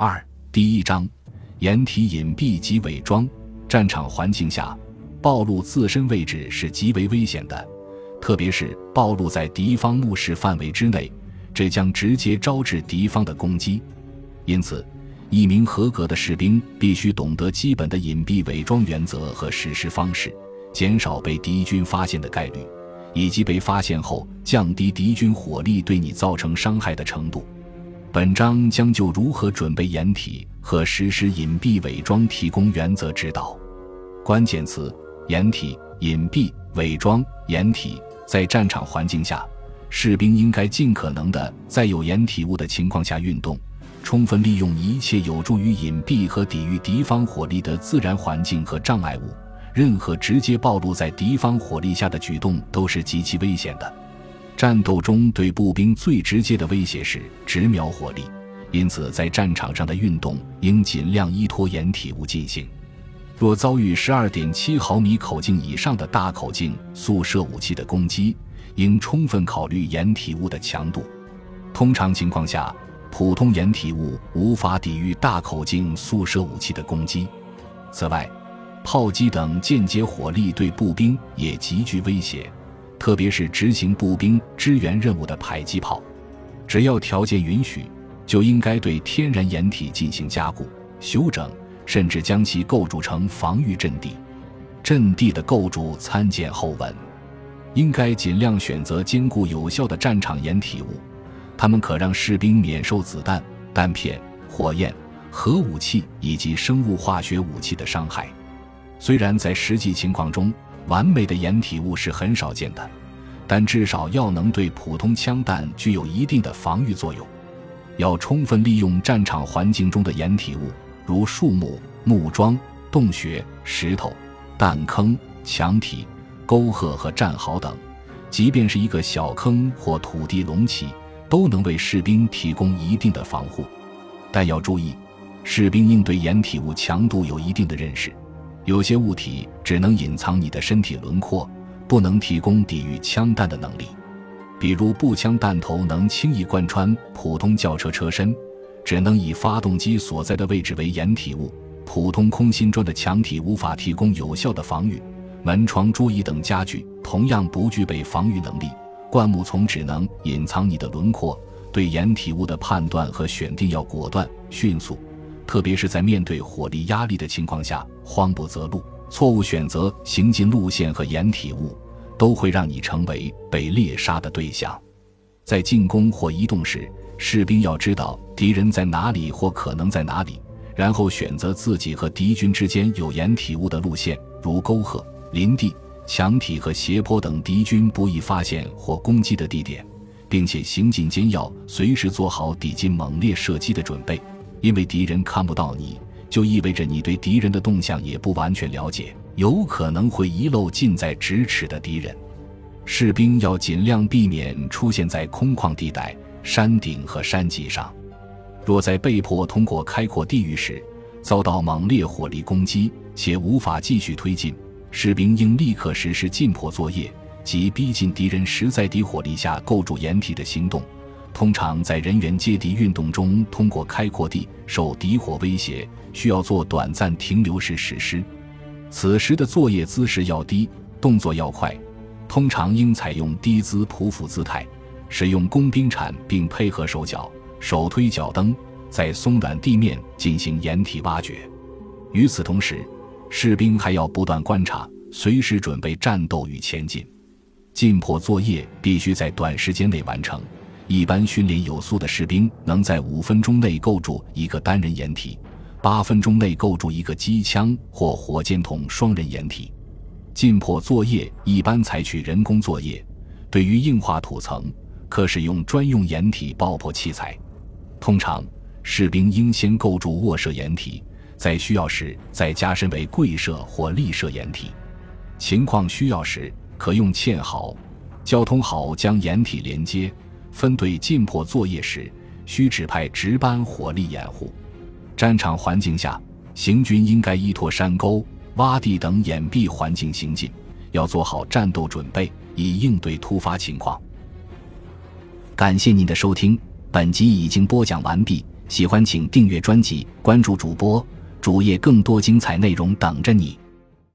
二、第一章，掩体隐蔽及伪装。战场环境下，暴露自身位置是极为危险的，特别是暴露在敌方目视范围之内，这将直接招致敌方的攻击。因此，一名合格的士兵必须懂得基本的隐蔽伪装原则和实施方式，减少被敌军发现的概率，以及被发现后降低敌军火力对你造成伤害的程度。本章将就如何准备掩体和实施隐蔽伪装提供原则指导。关键词：掩体、隐蔽、伪装。掩体在战场环境下，士兵应该尽可能的在有掩体物的情况下运动，充分利用一切有助于隐蔽和抵御敌方火力的自然环境和障碍物。任何直接暴露在敌方火力下的举动都是极其危险的。战斗中对步兵最直接的威胁是直瞄火力，因此在战场上的运动应尽量依托掩体物进行。若遭遇十二点七毫米口径以上的大口径速射武器的攻击，应充分考虑掩体物的强度。通常情况下，普通掩体物无法抵御大口径速射武器的攻击。此外，炮击等间接火力对步兵也极具威胁。特别是执行步兵支援任务的迫击炮，只要条件允许，就应该对天然掩体进行加固、修整，甚至将其构筑成防御阵地。阵地的构筑参见后文。应该尽量选择坚固有效的战场掩体物，它们可让士兵免受子弹、弹片、火焰、核武器以及生物化学武器的伤害。虽然在实际情况中，完美的掩体物是很少见的，但至少要能对普通枪弹具有一定的防御作用。要充分利用战场环境中的掩体物，如树木、木桩、洞穴、石头、弹坑、墙体、沟壑和战壕等。即便是一个小坑或土地隆起，都能为士兵提供一定的防护。但要注意，士兵应对掩体物强度有一定的认识。有些物体只能隐藏你的身体轮廓，不能提供抵御枪弹的能力。比如步枪弹头能轻易贯穿普通轿车车身，只能以发动机所在的位置为掩体物。普通空心砖的墙体无法提供有效的防御，门窗、桌椅等家具同样不具备防御能力。灌木丛只能隐藏你的轮廓。对掩体物的判断和选定要果断、迅速。特别是在面对火力压力的情况下，慌不择路、错误选择行进路线和掩体物，都会让你成为被猎杀的对象。在进攻或移动时，士兵要知道敌人在哪里或可能在哪里，然后选择自己和敌军之间有掩体物的路线，如沟壑、林地、墙体和斜坡等敌军不易发现或攻击的地点，并且行进间要随时做好抵近猛烈射击的准备。因为敌人看不到你，就意味着你对敌人的动向也不完全了解，有可能会遗漏近在咫尺的敌人。士兵要尽量避免出现在空旷地带、山顶和山脊上。若在被迫通过开阔地域时遭到猛烈火力攻击且无法继续推进，士兵应立刻实施进迫作业，即逼近敌人实在敌火力下构筑掩体的行动。通常在人员接敌运动中，通过开阔地受敌火威胁，需要做短暂停留时实施。此时的作业姿势要低，动作要快，通常应采用低姿匍匐姿态，使用工兵铲并配合手脚、手推脚蹬，在松软地面进行掩体挖掘。与此同时，士兵还要不断观察，随时准备战斗与前进。进迫作业必须在短时间内完成。一般训练有素的士兵能在五分钟内构筑一个单人掩体，八分钟内构筑一个机枪或火箭筒双人掩体。进迫作业一般采取人工作业，对于硬化土层，可使用专用掩体爆破器材。通常，士兵应先构筑卧射掩体，在需要时再加深为跪射或立射掩体。情况需要时，可用堑壕、交通壕将掩体连接。分队进迫作业时，需指派值班火力掩护。战场环境下，行军应该依托山沟、洼地等掩蔽环境行进，要做好战斗准备，以应对突发情况。感谢您的收听，本集已经播讲完毕。喜欢请订阅专辑，关注主播主页，更多精彩内容等着你。